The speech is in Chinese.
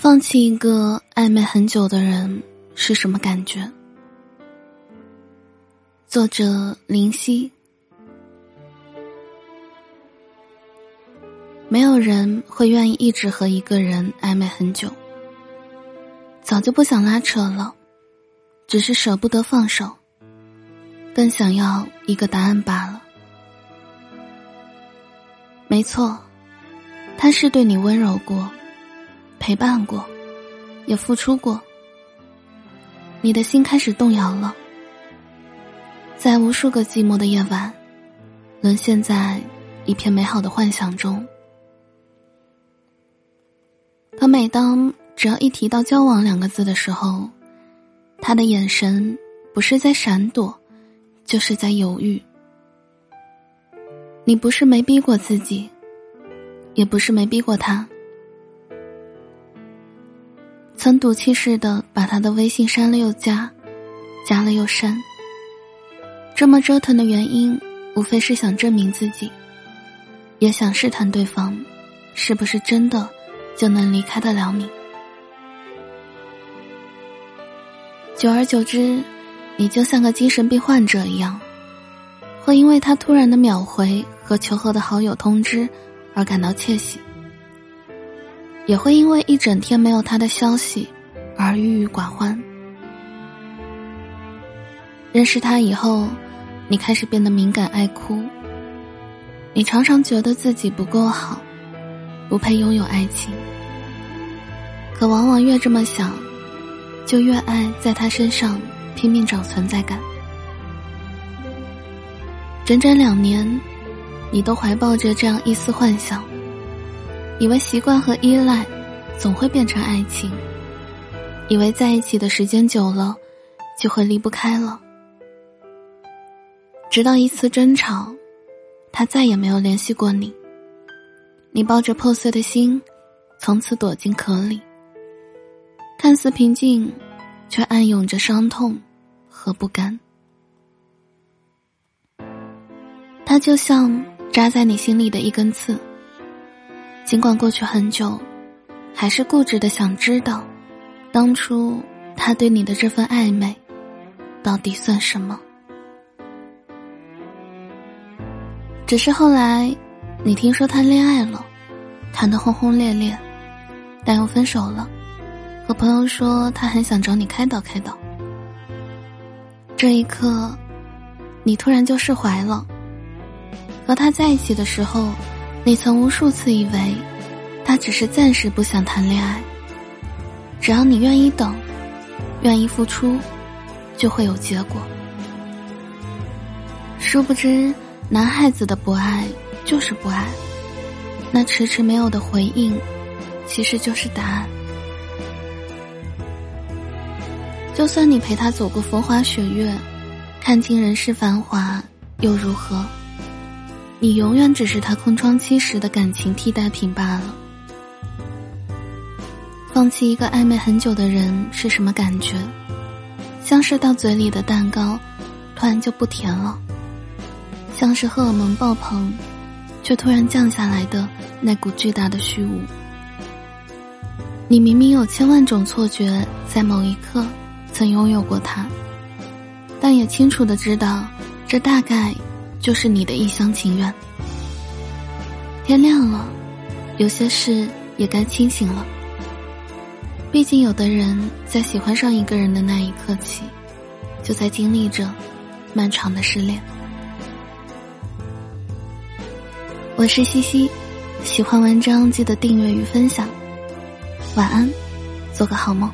放弃一个暧昧很久的人是什么感觉？作者林夕。没有人会愿意一直和一个人暧昧很久，早就不想拉扯了，只是舍不得放手，更想要一个答案罢了。没错，他是对你温柔过。陪伴过，也付出过，你的心开始动摇了，在无数个寂寞的夜晚，沦陷在一片美好的幻想中。可每当只要一提到交往两个字的时候，他的眼神不是在闪躲，就是在犹豫。你不是没逼过自己，也不是没逼过他。曾赌气似的把他的微信删了又加，加了又删。这么折腾的原因，无非是想证明自己，也想试探对方，是不是真的就能离开得了你。久而久之，你就像个精神病患者一样，会因为他突然的秒回和求和的好友通知而感到窃喜。也会因为一整天没有他的消息而郁郁寡欢。认识他以后，你开始变得敏感爱哭。你常常觉得自己不够好，不配拥有爱情。可往往越这么想，就越爱在他身上拼命找存在感。整整两年，你都怀抱着这样一丝幻想。以为习惯和依赖，总会变成爱情；以为在一起的时间久了，就会离不开了。直到一次争吵，他再也没有联系过你。你抱着破碎的心，从此躲进壳里。看似平静，却暗涌着伤痛和不甘。他就像扎在你心里的一根刺。尽管过去很久，还是固执的想知道，当初他对你的这份暧昧，到底算什么？只是后来，你听说他恋爱了，谈得轰轰烈烈，但又分手了，和朋友说他很想找你开导开导。这一刻，你突然就释怀了。和他在一起的时候。你曾无数次以为，他只是暂时不想谈恋爱。只要你愿意等，愿意付出，就会有结果。殊不知，男孩子的不爱就是不爱，那迟迟没有的回应，其实就是答案。就算你陪他走过风花雪月，看尽人世繁华，又如何？你永远只是他空窗期时的感情替代品罢了。放弃一个暧昧很久的人是什么感觉？像是到嘴里的蛋糕，突然就不甜了；像是荷尔蒙爆棚，却突然降下来的那股巨大的虚无。你明明有千万种错觉，在某一刻曾拥有过他，但也清楚的知道，这大概。就是你的一厢情愿。天亮了，有些事也该清醒了。毕竟，有的人在喜欢上一个人的那一刻起，就在经历着漫长的失恋。我是西西，喜欢文章记得订阅与分享。晚安，做个好梦。